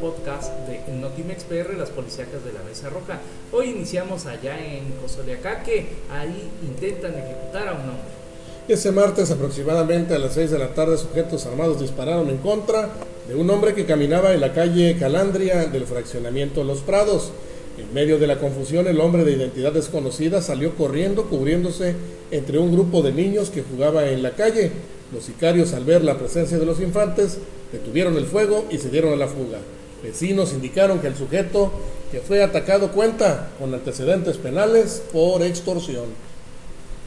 podcast de Notimex PR, las policíacas de la Mesa Roja. Hoy iniciamos allá en Cozoleacaque, ahí intentan ejecutar a un hombre. Ese martes aproximadamente a las 6 de la tarde sujetos armados dispararon en contra de un hombre que caminaba en la calle Calandria del fraccionamiento Los Prados. En medio de la confusión el hombre de identidad desconocida salió corriendo cubriéndose entre un grupo de niños que jugaba en la calle. Los sicarios al ver la presencia de los infantes detuvieron el fuego y se dieron a la fuga. Vecinos indicaron que el sujeto que fue atacado cuenta con antecedentes penales por extorsión.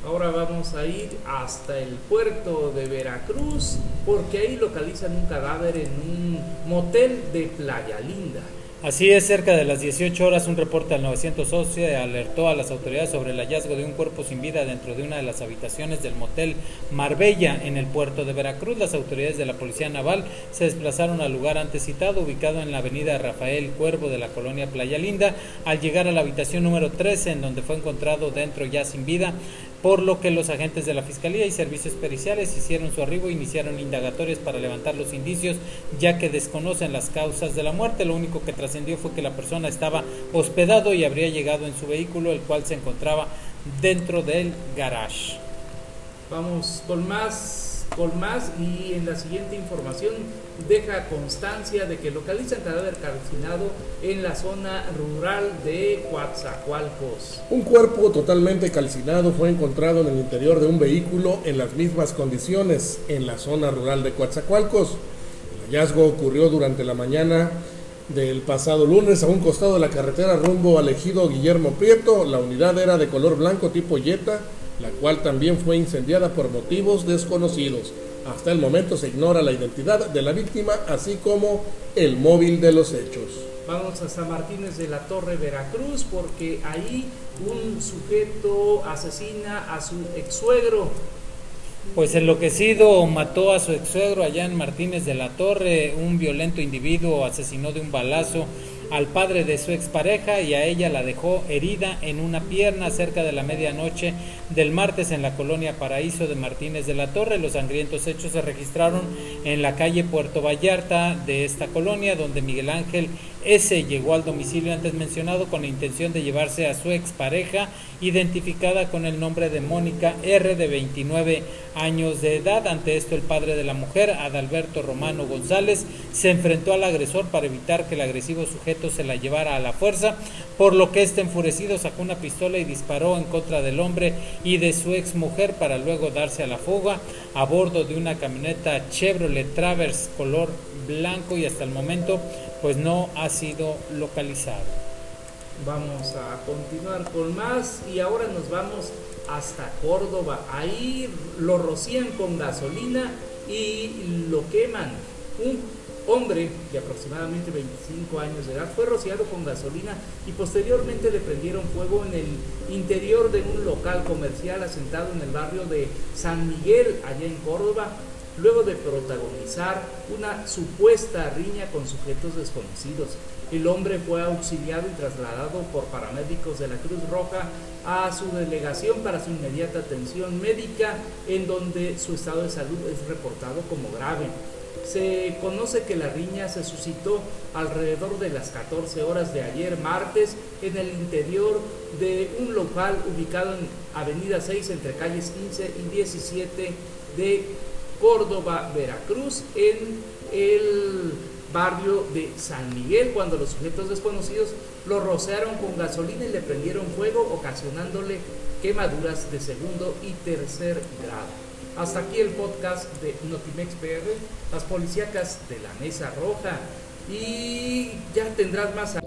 Ahora vamos a ir hasta el puerto de Veracruz porque ahí localizan un cadáver en un motel de Playa Linda. Así es, cerca de las 18 horas un reporte al 911 alertó a las autoridades sobre el hallazgo de un cuerpo sin vida dentro de una de las habitaciones del motel Marbella en el puerto de Veracruz. Las autoridades de la Policía Naval se desplazaron al lugar antes citado, ubicado en la avenida Rafael Cuervo de la colonia Playa Linda. Al llegar a la habitación número 13, en donde fue encontrado dentro ya sin vida, por lo que los agentes de la Fiscalía y Servicios Periciales hicieron su arribo e iniciaron indagatorias para levantar los indicios, ya que desconocen las causas de la muerte. Lo único que trascendió fue que la persona estaba hospedado y habría llegado en su vehículo, el cual se encontraba dentro del garage. Vamos con más con más y en la siguiente información deja constancia de que localizan cadáver calcinado en la zona rural de Coatzacoalcos. Un cuerpo totalmente calcinado fue encontrado en el interior de un vehículo en las mismas condiciones en la zona rural de Coatzacoalcos. El hallazgo ocurrió durante la mañana del pasado lunes a un costado de la carretera rumbo al ejido Guillermo Prieto. La unidad era de color blanco tipo Jetta la cual también fue incendiada por motivos desconocidos. Hasta el momento se ignora la identidad de la víctima, así como el móvil de los hechos. Vamos a San Martínez de la Torre, Veracruz, porque ahí un sujeto asesina a su ex suegro. Pues enloquecido mató a su ex suegro allá en Martínez de la Torre. Un violento individuo asesinó de un balazo al padre de su expareja y a ella la dejó herida en una pierna cerca de la medianoche del martes en la colonia Paraíso de Martínez de la Torre. Los sangrientos hechos se registraron en la calle Puerto Vallarta de esta colonia, donde Miguel Ángel S. llegó al domicilio antes mencionado con la intención de llevarse a su expareja, identificada con el nombre de Mónica R. de 29 años de edad. Ante esto, el padre de la mujer, Adalberto Romano González, se enfrentó al agresor para evitar que el agresivo sujeto se la llevara a la fuerza, por lo que este enfurecido sacó una pistola y disparó en contra del hombre y de su ex mujer para luego darse a la fuga a bordo de una camioneta Chevrolet Traverse color blanco y hasta el momento pues no ha sido localizado. Vamos a continuar con más y ahora nos vamos hasta Córdoba. Ahí lo rocían con gasolina y lo queman. Un hombre de aproximadamente 25 años de edad fue rociado con gasolina y posteriormente le prendieron fuego en el interior de un local comercial asentado en el barrio de San Miguel, allá en Córdoba, luego de protagonizar una supuesta riña con sujetos desconocidos. El hombre fue auxiliado y trasladado por paramédicos de la Cruz Roja a su delegación para su inmediata atención médica, en donde su estado de salud es reportado como grave. Se conoce que la riña se suscitó alrededor de las 14 horas de ayer martes en el interior de un local ubicado en Avenida 6 entre calles 15 y 17 de Córdoba, Veracruz, en el barrio de San Miguel, cuando los sujetos desconocidos lo rociaron con gasolina y le prendieron fuego, ocasionándole quemaduras de segundo y tercer grado. Hasta aquí el podcast de Notimex PR, las policíacas de la Mesa Roja. Y ya tendrás más